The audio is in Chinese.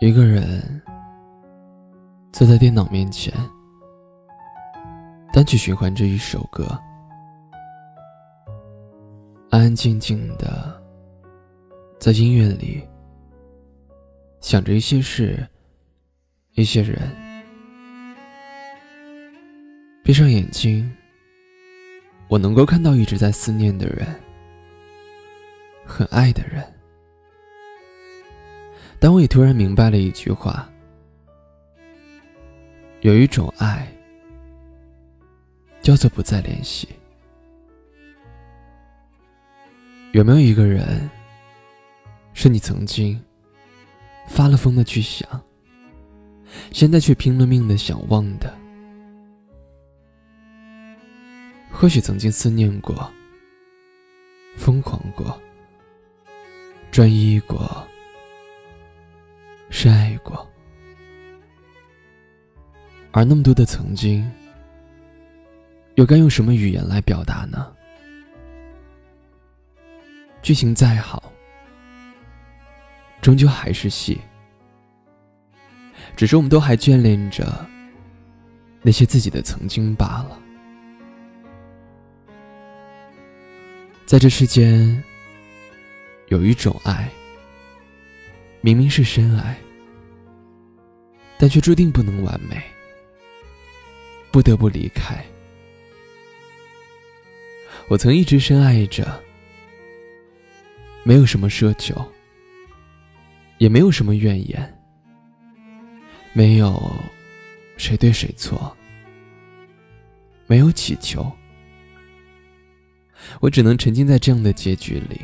一个人坐在电脑面前，单曲循环着一首歌，安安静静的在音乐里想着一些事、一些人。闭上眼睛，我能够看到一直在思念的人，很爱的人。但我也突然明白了一句话：有一种爱，叫做不再联系。有没有一个人，是你曾经发了疯的去想，现在却拼了命的想忘的？或许曾经思念过，疯狂过，专一过。深爱过，而那么多的曾经，又该用什么语言来表达呢？剧情再好，终究还是戏。只是我们都还眷恋着那些自己的曾经罢了。在这世间，有一种爱。明明是深爱，但却注定不能完美，不得不离开。我曾一直深爱着，没有什么奢求，也没有什么怨言，没有谁对谁错，没有乞求，我只能沉浸在这样的结局里。